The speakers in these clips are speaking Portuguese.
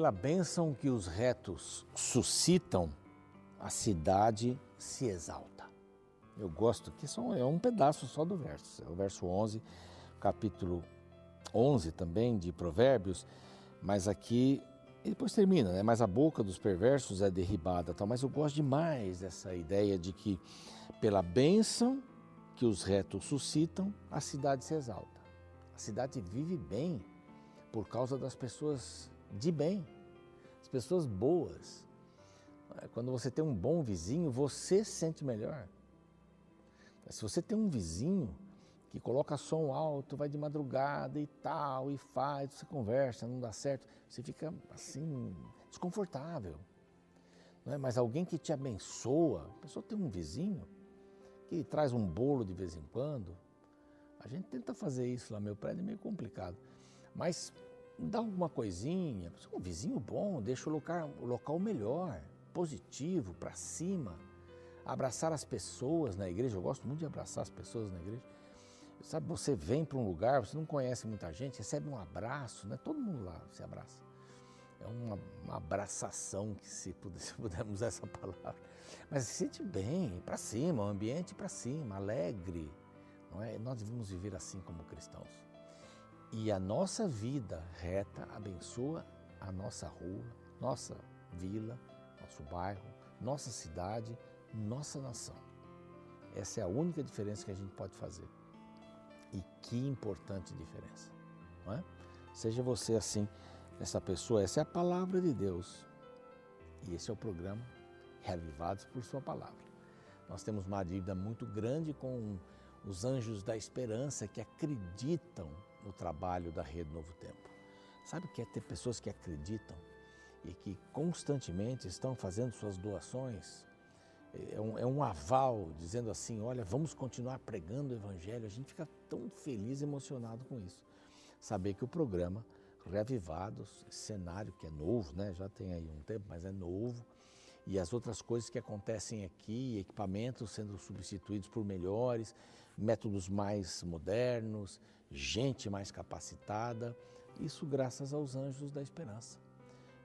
Pela bênção que os retos suscitam, a cidade se exalta. Eu gosto que são, é um pedaço só do verso, é o verso 11, capítulo 11 também de Provérbios, mas aqui e depois termina, né? Mas a boca dos perversos é derribada, tal. Mas eu gosto demais dessa ideia de que pela bênção que os retos suscitam, a cidade se exalta. A cidade vive bem por causa das pessoas de bem, as pessoas boas. Quando você tem um bom vizinho, você se sente melhor. Se você tem um vizinho que coloca som alto, vai de madrugada e tal, e faz, você conversa, não dá certo, você fica assim, desconfortável. É? Mas alguém que te abençoa, a pessoa tem um vizinho que traz um bolo de vez em quando. A gente tenta fazer isso lá, meu prédio é meio complicado. Mas dá alguma coisinha, um vizinho bom, deixa o local, o local melhor, positivo, para cima. Abraçar as pessoas na igreja, eu gosto muito de abraçar as pessoas na igreja. Sabe, você vem para um lugar, você não conhece muita gente, recebe um abraço, né? todo mundo lá se abraça. É uma, uma abraçação, que se, puder, se pudermos usar essa palavra. Mas se sente bem, para cima, o ambiente para cima, alegre. Não é? Nós devemos viver assim como cristãos. E a nossa vida reta abençoa a nossa rua, nossa vila, nosso bairro, nossa cidade, nossa nação. Essa é a única diferença que a gente pode fazer. E que importante diferença. Não é? Seja você assim, essa pessoa, essa é a palavra de Deus. E esse é o programa Reavivados por Sua Palavra. Nós temos uma dívida muito grande com os anjos da esperança que acreditam no trabalho da Rede Novo Tempo. Sabe que é ter pessoas que acreditam e que constantemente estão fazendo suas doações é um, é um aval dizendo assim: olha, vamos continuar pregando o Evangelho. A gente fica tão feliz e emocionado com isso. Saber que o programa Reavivados, cenário que é novo, né? já tem aí um tempo, mas é novo, e as outras coisas que acontecem aqui, equipamentos sendo substituídos por melhores, métodos mais modernos, gente mais capacitada, isso graças aos anjos da esperança,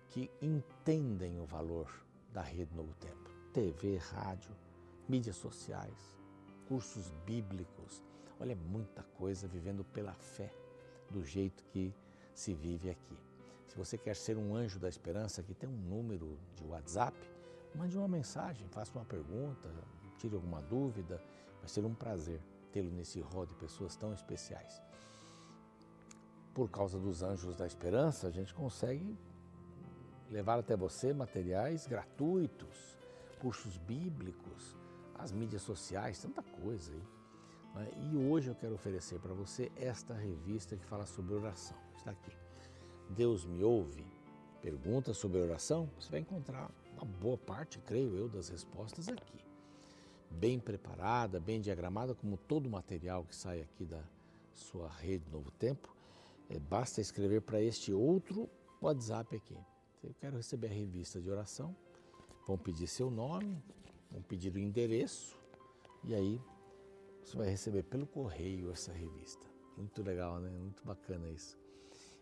que entendem o valor da Rede Novo Tempo. TV, rádio, mídias sociais, cursos bíblicos. Olha, é muita coisa vivendo pela fé, do jeito que se vive aqui. Se você quer ser um anjo da esperança, aqui tem um número de WhatsApp, mande uma mensagem, faça uma pergunta, tire alguma dúvida. Vai ser um prazer tê-lo nesse rol de pessoas tão especiais. Por causa dos anjos da esperança, a gente consegue levar até você materiais gratuitos cursos bíblicos, as mídias sociais, tanta coisa aí. Né? E hoje eu quero oferecer para você esta revista que fala sobre oração. Está aqui. Deus me ouve? Pergunta sobre oração? Você vai encontrar uma boa parte, creio eu, das respostas aqui. Bem preparada, bem diagramada, como todo o material que sai aqui da sua rede Novo Tempo. É, basta escrever para este outro WhatsApp aqui. Eu quero receber a revista de oração vão pedir seu nome, vão pedir o endereço e aí você vai receber pelo correio essa revista. Muito legal, né? Muito bacana isso.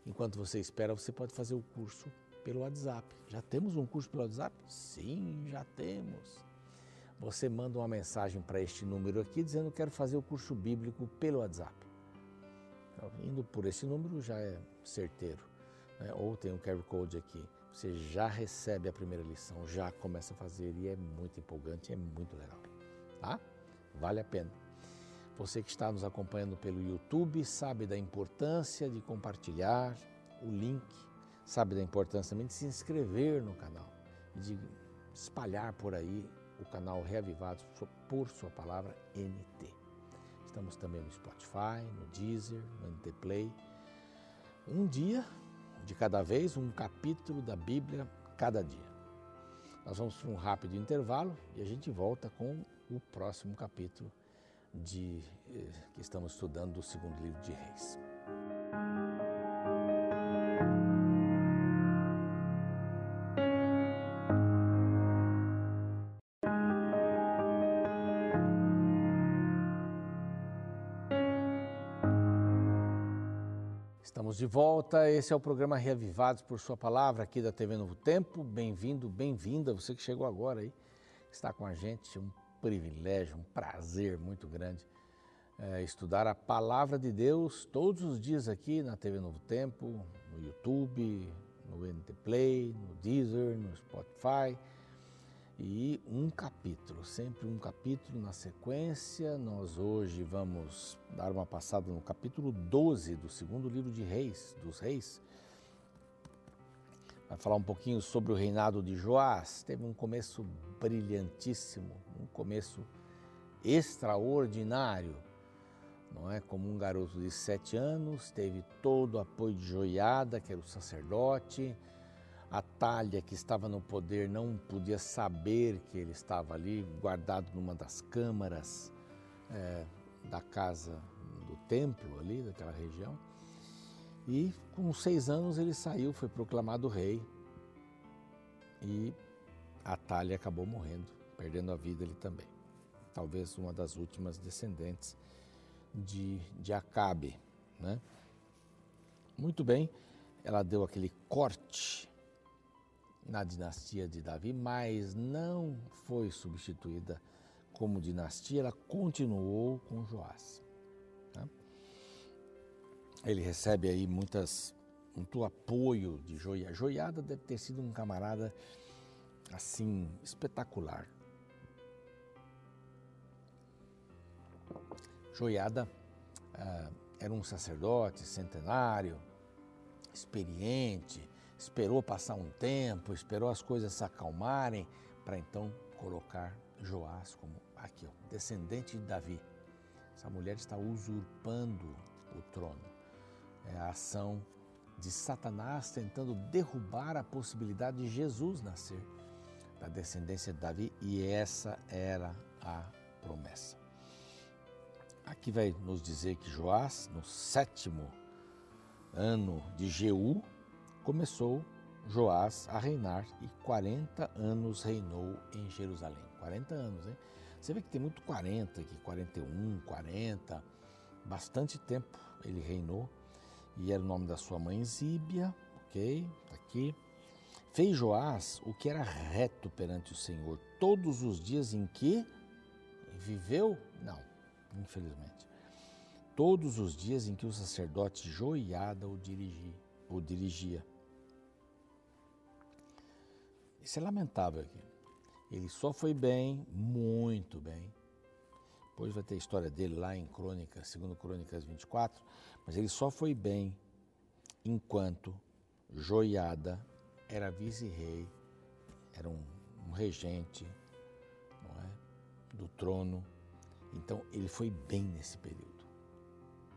Enquanto você espera, você pode fazer o curso pelo WhatsApp. Já temos um curso pelo WhatsApp? Sim, já temos. Você manda uma mensagem para este número aqui dizendo que quero fazer o curso bíblico pelo WhatsApp. Então, indo por esse número já é certeiro. Né? Ou tem um QR Code aqui você já recebe a primeira lição, já começa a fazer e é muito empolgante, é muito legal, tá? Vale a pena. Você que está nos acompanhando pelo YouTube sabe da importância de compartilhar o link, sabe da importância também de se inscrever no canal de espalhar por aí o canal Reavivados por sua palavra NT. Estamos também no Spotify, no Deezer, no NT Play. Um dia de cada vez, um capítulo da Bíblia cada dia. Nós vamos para um rápido intervalo e a gente volta com o próximo capítulo de, eh, que estamos estudando do segundo livro de Reis. De volta. Esse é o programa Reavivados por Sua Palavra aqui da TV Novo Tempo. Bem-vindo, bem-vinda. Você que chegou agora aí, está com a gente. Um privilégio, um prazer muito grande é, estudar a Palavra de Deus todos os dias aqui na TV Novo Tempo, no YouTube, no NT Play, no Deezer, no Spotify e um capítulo, sempre um capítulo na sequência. Nós hoje vamos dar uma passada no capítulo 12 do segundo livro de Reis, dos Reis. Vai falar um pouquinho sobre o reinado de Joás. Teve um começo brilhantíssimo, um começo extraordinário. Não é como um garoto de sete anos, teve todo o apoio de Joiada, que era o sacerdote, a talha que estava no poder não podia saber que ele estava ali, guardado numa das câmaras é, da casa do templo ali, daquela região. E com seis anos ele saiu, foi proclamado rei. E a talha acabou morrendo, perdendo a vida ele também. Talvez uma das últimas descendentes de, de Acabe. Né? Muito bem, ela deu aquele corte na dinastia de Davi, mas não foi substituída como dinastia, ela continuou com Joás. Né? Ele recebe aí muitas, muito apoio de Joiada. Joiada deve ter sido um camarada assim espetacular. Joiada uh, era um sacerdote centenário, experiente, esperou passar um tempo, esperou as coisas se acalmarem, para então colocar Joás como aqui, ó, descendente de Davi. Essa mulher está usurpando o trono. É a ação de Satanás tentando derrubar a possibilidade de Jesus nascer da descendência de Davi e essa era a promessa. Aqui vai nos dizer que Joás, no sétimo ano de Jeú, começou Joás a reinar e 40 anos reinou em Jerusalém. 40 anos, hein? Você vê que tem muito 40 aqui, 41, 40, bastante tempo ele reinou. E era o nome da sua mãe Zíbia, ok? Tá aqui. Fez Joás o que era reto perante o Senhor todos os dias em que viveu? Não, infelizmente. Todos os dias em que o sacerdote Joiada o. O dirigia isso é lamentável aqui. Ele só foi bem, muito bem. Depois vai ter a história dele lá em Crônicas, segundo Crônicas 24, mas ele só foi bem enquanto Joiada era vice-rei, era um, um regente é, do trono. Então ele foi bem nesse período,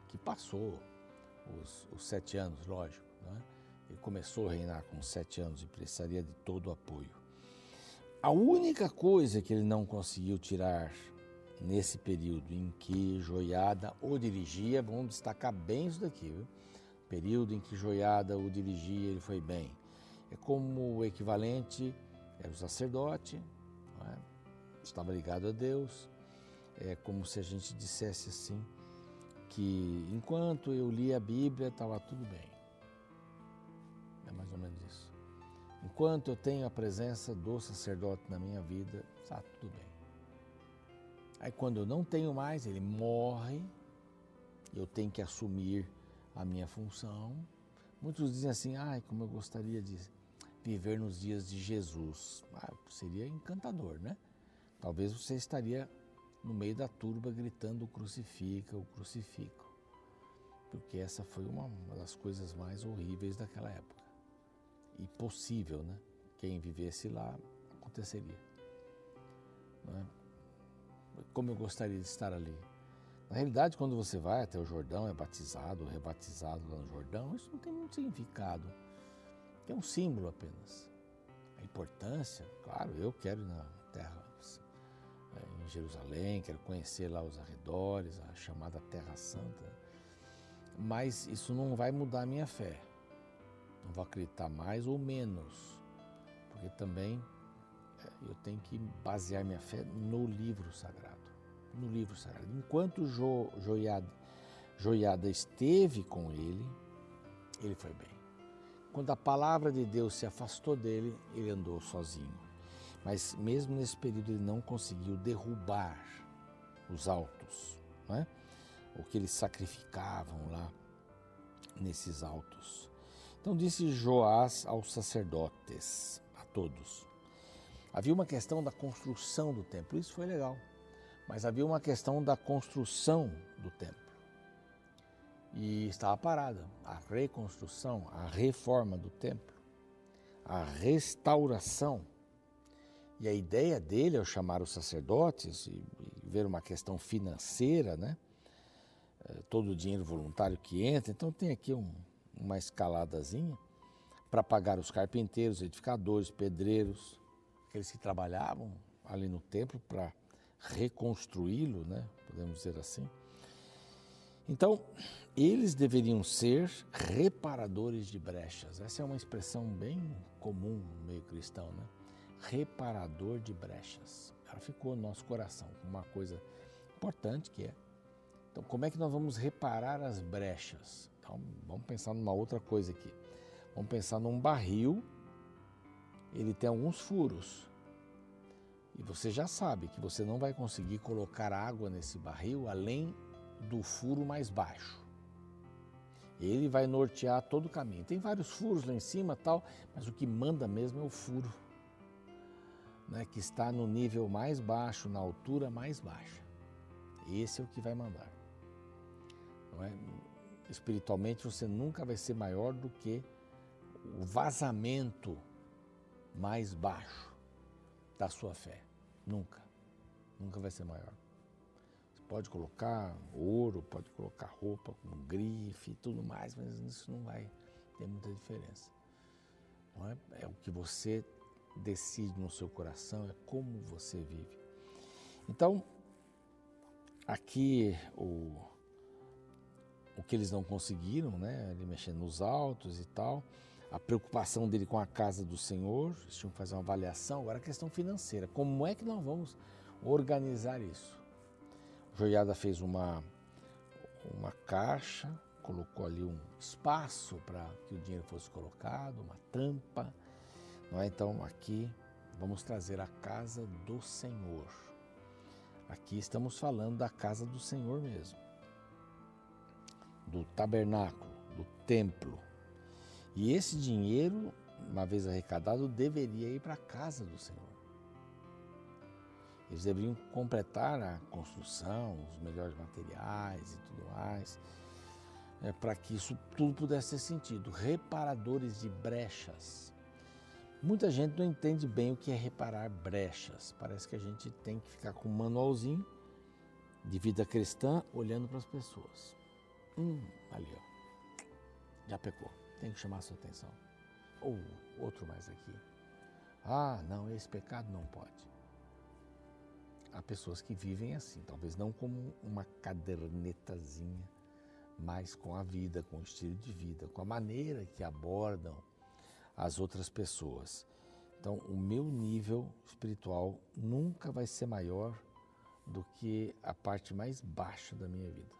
que passou os, os sete anos, lógico. Não é? Ele começou a reinar com sete anos e precisaria de todo o apoio. A única coisa que ele não conseguiu tirar nesse período em que Joiada o dirigia, vamos destacar bem isso daqui, viu? Período em que Joiada o dirigia, ele foi bem. É como o equivalente, era o sacerdote, é? estava ligado a Deus. É como se a gente dissesse assim, que enquanto eu lia a Bíblia estava tudo bem. É mais ou menos isso. Enquanto eu tenho a presença do sacerdote na minha vida, está tudo bem. Aí quando eu não tenho mais, ele morre, eu tenho que assumir a minha função. Muitos dizem assim, ai, como eu gostaria de viver nos dias de Jesus. Ah, seria encantador, né? Talvez você estaria no meio da turba gritando crucifica, o crucifico. Porque essa foi uma das coisas mais horríveis daquela época e possível, né? Quem vivesse lá aconteceria. É? Como eu gostaria de estar ali. Na realidade, quando você vai até o Jordão, é batizado, rebatizado lá no Jordão, isso não tem muito significado. É um símbolo apenas. A importância, claro, eu quero ir na terra, é, em Jerusalém, quero conhecer lá os arredores, a chamada Terra Santa, mas isso não vai mudar a minha fé. Não vou acreditar mais ou menos, porque também é, eu tenho que basear minha fé no livro sagrado. No livro sagrado. Enquanto jo, Joiada, Joiada esteve com ele, ele foi bem. Quando a palavra de Deus se afastou dele, ele andou sozinho. Mas mesmo nesse período ele não conseguiu derrubar os altos, não é? o que eles sacrificavam lá nesses altos. Então disse Joás aos sacerdotes, a todos. Havia uma questão da construção do templo, isso foi legal, mas havia uma questão da construção do templo. E estava parada a reconstrução, a reforma do templo, a restauração. E a ideia dele, ao chamar os sacerdotes e, ver uma questão financeira, né? Eh, todo o dinheiro voluntário que entra. Então tem aqui um, uma escaladazinha para pagar os carpinteiros, edificadores, pedreiros, aqueles que trabalhavam ali no templo para reconstruí-lo, né? podemos dizer assim. Então, eles deveriam ser reparadores de brechas. Essa é uma expressão bem comum no meio cristão, né? Reparador de brechas. Ela ficou no nosso coração, uma coisa importante que é então, como é que nós vamos reparar as brechas? Então, vamos pensar numa outra coisa aqui. Vamos pensar num barril, ele tem alguns furos. E você já sabe que você não vai conseguir colocar água nesse barril além do furo mais baixo. Ele vai nortear todo o caminho. Tem vários furos lá em cima, tal, mas o que manda mesmo é o furo, né, que está no nível mais baixo, na altura mais baixa. Esse é o que vai mandar. É? Espiritualmente você nunca vai ser maior do que o vazamento mais baixo da sua fé. Nunca. Nunca vai ser maior. Você pode colocar ouro, pode colocar roupa com grife e tudo mais, mas isso não vai ter muita diferença. Não é? é o que você decide no seu coração, é como você vive. Então, aqui o o que eles não conseguiram, né? Ele mexendo nos altos e tal. A preocupação dele com a casa do Senhor, eles tinham que fazer uma avaliação. Agora a questão financeira, como é que nós vamos organizar isso? O Joiada fez uma, uma caixa, colocou ali um espaço para que o dinheiro fosse colocado, uma tampa. Não é? Então aqui vamos trazer a casa do Senhor. Aqui estamos falando da casa do Senhor mesmo do tabernáculo, do templo. E esse dinheiro, uma vez arrecadado, deveria ir para a casa do Senhor. Eles deveriam completar a construção, os melhores materiais e tudo mais, é, para que isso tudo pudesse ter sentido. Reparadores de brechas. Muita gente não entende bem o que é reparar brechas. Parece que a gente tem que ficar com um manualzinho de vida cristã olhando para as pessoas. Hum, ali, ó. Já pecou. Tem que chamar a sua atenção. Ou outro mais aqui. Ah, não, esse pecado não pode. Há pessoas que vivem assim, talvez não como uma cadernetazinha, mas com a vida, com o estilo de vida, com a maneira que abordam as outras pessoas. Então, o meu nível espiritual nunca vai ser maior do que a parte mais baixa da minha vida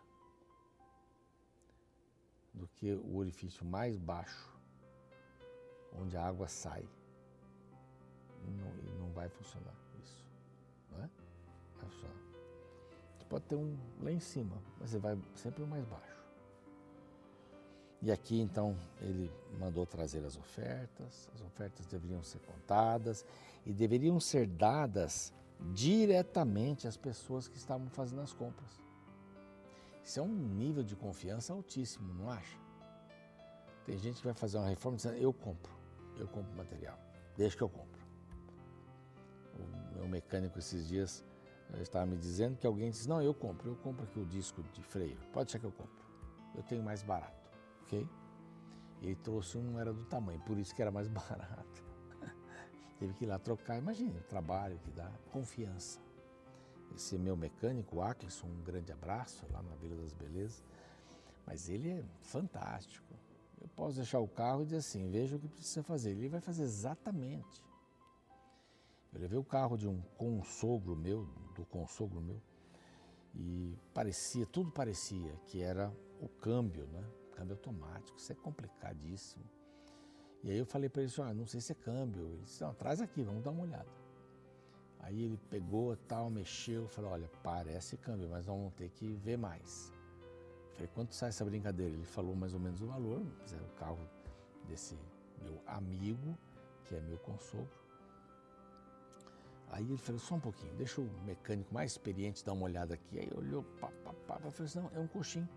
do que o orifício mais baixo, onde a água sai. Não, não vai funcionar isso. Não é? Vai funcionar. Você pode ter um lá em cima, mas você vai sempre o mais baixo. E aqui então ele mandou trazer as ofertas, as ofertas deveriam ser contadas e deveriam ser dadas diretamente às pessoas que estavam fazendo as compras. Isso é um nível de confiança altíssimo, não acha? Tem gente que vai fazer uma reforma dizendo, eu compro, eu compro material, deixa que eu compro. O meu mecânico esses dias eh, estava me dizendo que alguém disse, não, eu compro, eu compro aqui o disco de freio, pode ser que eu compro, eu tenho mais barato, ok? Ele trouxe um, era do tamanho, por isso que era mais barato. Teve que ir lá trocar, imagine o trabalho que dá, confiança esse meu mecânico, o Aclisson, um grande abraço lá na Vila das Belezas. Mas ele é fantástico. Eu posso deixar o carro e dizer assim, veja o que precisa fazer. Ele vai fazer exatamente. Eu levei o carro de um consogro meu, do consogro meu, e parecia, tudo parecia que era o câmbio, né? câmbio automático, isso é complicadíssimo. E aí eu falei para ele, ah, não sei se é câmbio. Ele disse, não, traz aqui, vamos dar uma olhada. Aí ele pegou tal, mexeu, falou, olha, parece câmbio, mas vamos ter que ver mais. falei, quanto sai essa brincadeira? Ele falou mais ou menos o valor, era o carro desse meu amigo, que é meu consogro. Aí ele falou, só um pouquinho, deixa o mecânico mais experiente dar uma olhada aqui. Aí olhou, pá, pá, pá, assim, não, é um coxinho.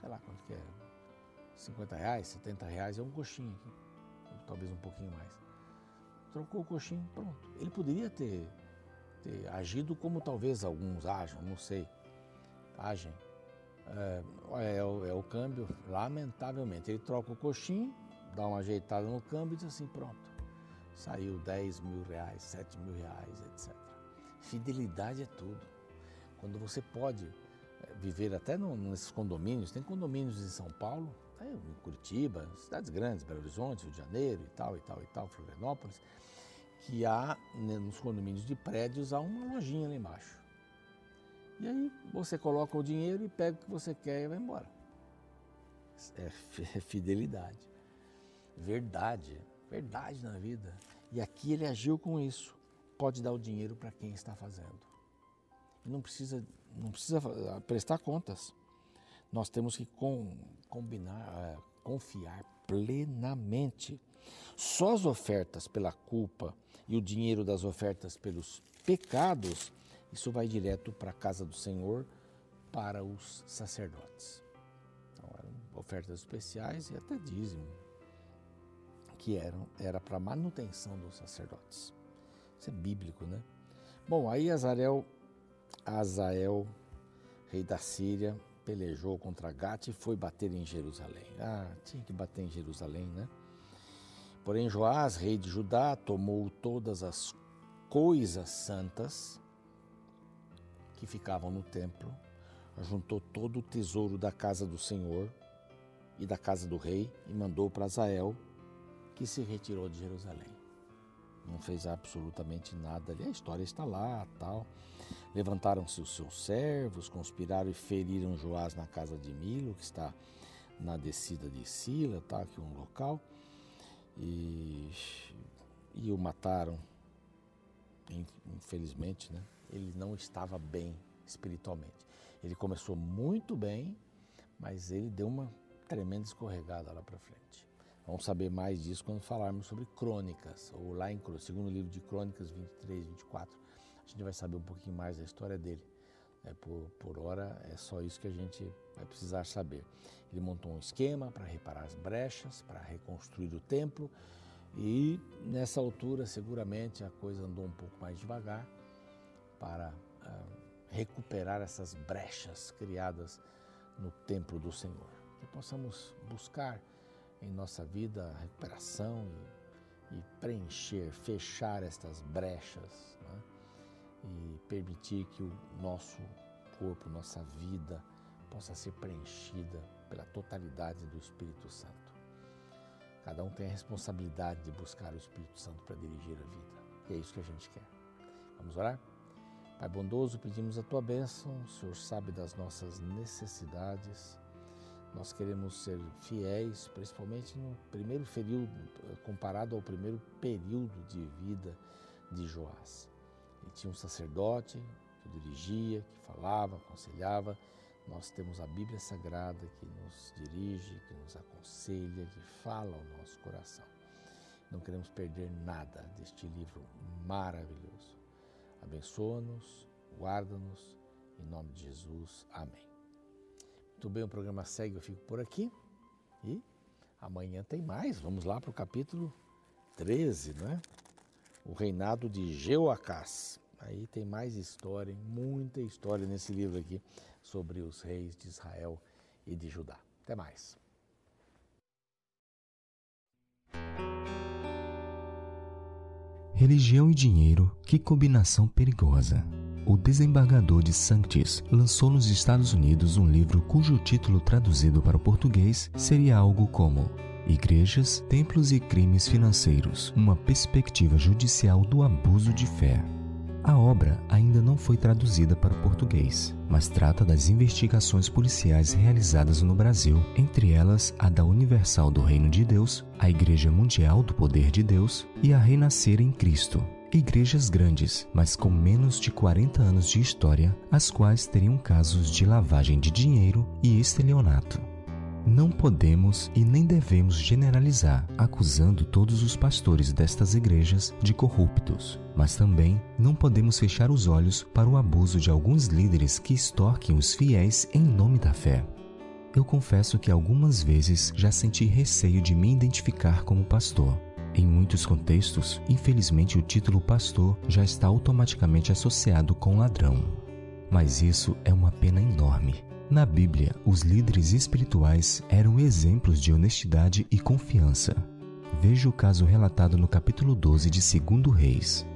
Sei lá quanto que é, 50 reais, 70 reais, é um coxinho aqui talvez um pouquinho mais. Trocou o coxinho, pronto. Ele poderia ter, ter agido como talvez alguns ajam, não sei, agem. É, é, o, é o câmbio, lamentavelmente. Ele troca o coxinho, dá uma ajeitada no câmbio e diz assim: pronto, saiu 10 mil reais, 7 mil reais, etc. Fidelidade é tudo. Quando você pode é, viver até no, nesses condomínios, tem condomínios em São Paulo em Curitiba, cidades grandes, Belo Horizonte, Rio de Janeiro e tal, e tal, e tal, Florianópolis, que há, né, nos condomínios de prédios, há uma lojinha lá embaixo. E aí você coloca o dinheiro e pega o que você quer e vai embora. É, é fidelidade. Verdade, verdade na vida. E aqui ele agiu com isso. Pode dar o dinheiro para quem está fazendo. Não precisa, não precisa prestar contas. Nós temos que com, combinar, é, confiar plenamente. Só as ofertas pela culpa e o dinheiro das ofertas pelos pecados, isso vai direto para a casa do Senhor, para os sacerdotes. Então, eram ofertas especiais e até dízimo, que eram, era para manutenção dos sacerdotes. Isso é bíblico, né? Bom, aí Azarel, Azael, rei da Síria, pelejou contra Gate e foi bater em Jerusalém. Ah, tinha que bater em Jerusalém, né? Porém, Joás, rei de Judá, tomou todas as coisas santas que ficavam no templo, juntou todo o tesouro da casa do Senhor e da casa do rei e mandou para Azael, que se retirou de Jerusalém. Não fez absolutamente nada ali. A história está lá, tal. Levantaram-se os seus servos, conspiraram e feriram Joás na casa de Milo, que está na descida de Sila, tá aqui um local, e, e o mataram. Infelizmente, né? Ele não estava bem espiritualmente. Ele começou muito bem, mas ele deu uma tremenda escorregada lá para frente. Vamos saber mais disso quando falarmos sobre crônicas, ou lá em segundo livro de Crônicas 23, 24 a gente vai saber um pouquinho mais da história dele. É, por, por hora é só isso que a gente vai precisar saber. Ele montou um esquema para reparar as brechas, para reconstruir o templo e nessa altura seguramente a coisa andou um pouco mais devagar para uh, recuperar essas brechas criadas no templo do Senhor. Que possamos buscar em nossa vida a recuperação e, e preencher, fechar estas brechas e permitir que o nosso corpo, nossa vida possa ser preenchida pela totalidade do Espírito Santo. Cada um tem a responsabilidade de buscar o Espírito Santo para dirigir a vida. E é isso que a gente quer. Vamos orar? Pai bondoso, pedimos a tua bênção. O Senhor sabe das nossas necessidades. Nós queremos ser fiéis, principalmente no primeiro período, comparado ao primeiro período de vida de Joás. Ele tinha um sacerdote que dirigia, que falava, aconselhava. Nós temos a Bíblia Sagrada que nos dirige, que nos aconselha, que fala ao nosso coração. Não queremos perder nada deste livro maravilhoso. Abençoa-nos, guarda-nos, em nome de Jesus. Amém. Muito bem, o programa segue, eu fico por aqui. E amanhã tem mais. Vamos lá para o capítulo 13, não é? o reinado de Jeoacás. Aí tem mais história, muita história nesse livro aqui sobre os reis de Israel e de Judá. Até mais. Religião e dinheiro, que combinação perigosa. O desembargador de Sanctis lançou nos Estados Unidos um livro cujo título traduzido para o português seria algo como Igrejas, templos e crimes financeiros uma perspectiva judicial do abuso de fé. A obra ainda não foi traduzida para o português, mas trata das investigações policiais realizadas no Brasil, entre elas a da Universal do Reino de Deus, a Igreja Mundial do Poder de Deus e a Renascer em Cristo. Igrejas grandes, mas com menos de 40 anos de história, as quais teriam casos de lavagem de dinheiro e estelionato. Não podemos e nem devemos generalizar, acusando todos os pastores destas igrejas de corruptos, mas também não podemos fechar os olhos para o abuso de alguns líderes que extorquem os fiéis em nome da fé. Eu confesso que algumas vezes já senti receio de me identificar como pastor. Em muitos contextos, infelizmente o título pastor já está automaticamente associado com ladrão. Mas isso é uma pena enorme na Bíblia, os líderes espirituais eram exemplos de honestidade e confiança. Veja o caso relatado no capítulo 12 de 2 Reis.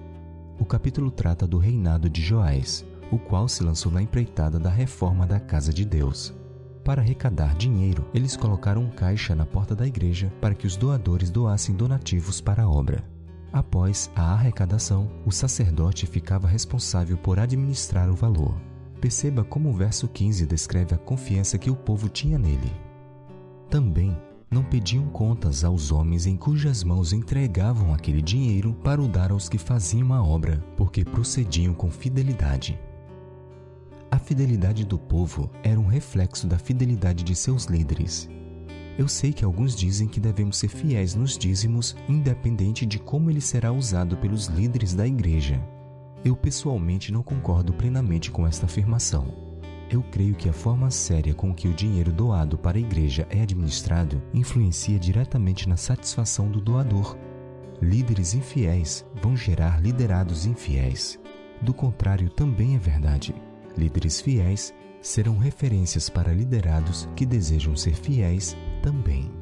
O capítulo trata do reinado de Joás, o qual se lançou na empreitada da reforma da casa de Deus. Para arrecadar dinheiro, eles colocaram um caixa na porta da igreja para que os doadores doassem donativos para a obra. Após a arrecadação, o sacerdote ficava responsável por administrar o valor. Perceba como o verso 15 descreve a confiança que o povo tinha nele. Também não pediam contas aos homens em cujas mãos entregavam aquele dinheiro para o dar aos que faziam a obra, porque procediam com fidelidade. A fidelidade do povo era um reflexo da fidelidade de seus líderes. Eu sei que alguns dizem que devemos ser fiéis nos dízimos, independente de como ele será usado pelos líderes da igreja. Eu pessoalmente não concordo plenamente com esta afirmação. Eu creio que a forma séria com que o dinheiro doado para a igreja é administrado influencia diretamente na satisfação do doador. Líderes infiéis vão gerar liderados infiéis. Do contrário, também é verdade. Líderes fiéis serão referências para liderados que desejam ser fiéis também.